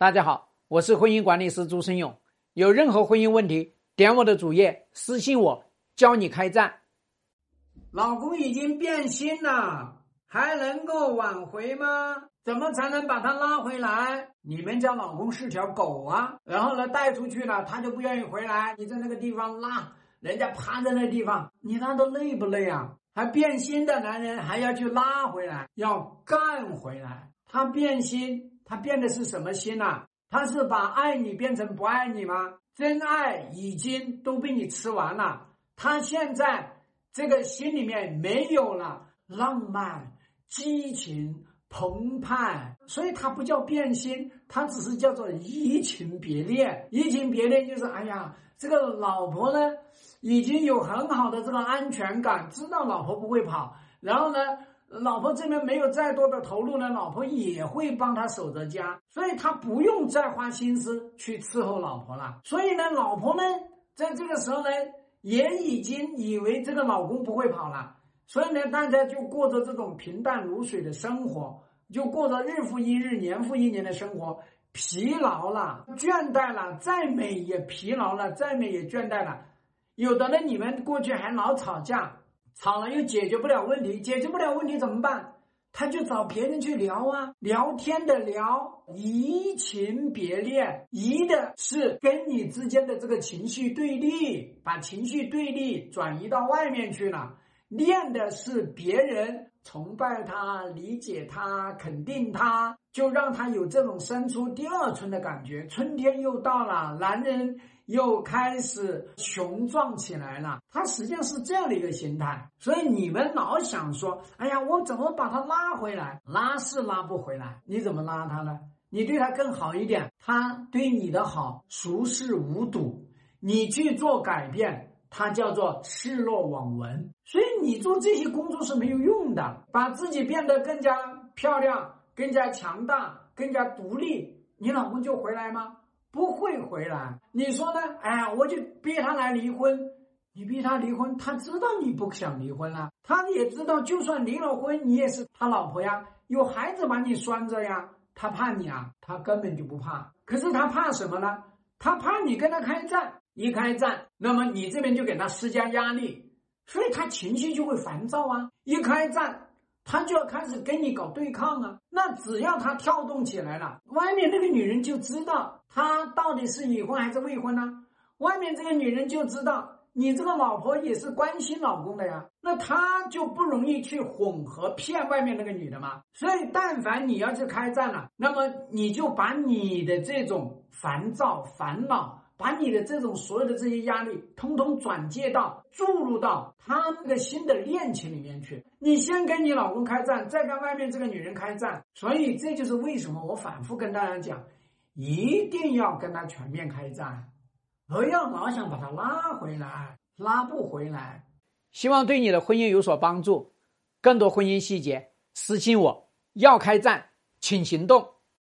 大家好，我是婚姻管理师朱生勇。有任何婚姻问题，点我的主页私信我，教你开战。老公已经变心了，还能够挽回吗？怎么才能把他拉回来？你们家老公是条狗啊！然后呢，带出去了，他就不愿意回来。你在那个地方拉，人家趴在那地方，你拉的累不累啊？还变心的男人还要去拉回来，要干回来。他变心。他变的是什么心呐？他是把爱你变成不爱你吗？真爱已经都被你吃完了，他现在这个心里面没有了浪漫、激情、澎湃，所以他不叫变心，他只是叫做移情别恋。移情别恋就是，哎呀，这个老婆呢已经有很好的这个安全感，知道老婆不会跑，然后呢。老婆这边没有再多的投入呢，老婆也会帮他守着家，所以他不用再花心思去伺候老婆了。所以呢，老婆呢，在这个时候呢，也已经以为这个老公不会跑了，所以呢，大家就过着这种平淡如水的生活，就过着日复一日、年复一年的生活，疲劳了、倦怠了，再美也疲劳了，再美也倦怠了。有的呢，你们过去还老吵架。吵了又解决不了问题，解决不了问题怎么办？他就找别人去聊啊，聊天的聊，移情别恋，移的是跟你之间的这个情绪对立，把情绪对立转移到外面去了，恋的是别人崇拜他、理解他、肯定他，就让他有这种生出第二春的感觉。春天又到了，男人。又开始雄壮起来了，他实际上是这样的一个心态，所以你们老想说，哎呀，我怎么把他拉回来？拉是拉不回来，你怎么拉他呢？你对他更好一点，他对你的好熟视无睹，你去做改变，他叫做视若罔闻。所以你做这些工作是没有用的，把自己变得更加漂亮、更加强大、更加独立，你老公就回来吗？不会回来，你说呢？哎，我就逼他来离婚，你逼他离婚，他知道你不想离婚了，他也知道，就算离了婚，你也是他老婆呀，有孩子把你拴着呀，他怕你啊？他根本就不怕，可是他怕什么呢？他怕你跟他开战，一开战，那么你这边就给他施加压力，所以他情绪就会烦躁啊，一开战。他就要开始跟你搞对抗啊！那只要他跳动起来了，外面那个女人就知道他到底是已婚还是未婚呢？外面这个女人就知道你这个老婆也是关心老公的呀，那他就不容易去混合骗外面那个女的嘛。所以，但凡你要去开战了，那么你就把你的这种烦躁、烦恼。把你的这种所有的这些压力，通通转借到注入到他那个新的恋情里面去。你先跟你老公开战，再跟外面这个女人开战。所以这就是为什么我反复跟大家讲，一定要跟他全面开战，不要老想把他拉回来，拉不回来。希望对你的婚姻有所帮助。更多婚姻细节，私信我。要开战，请行动。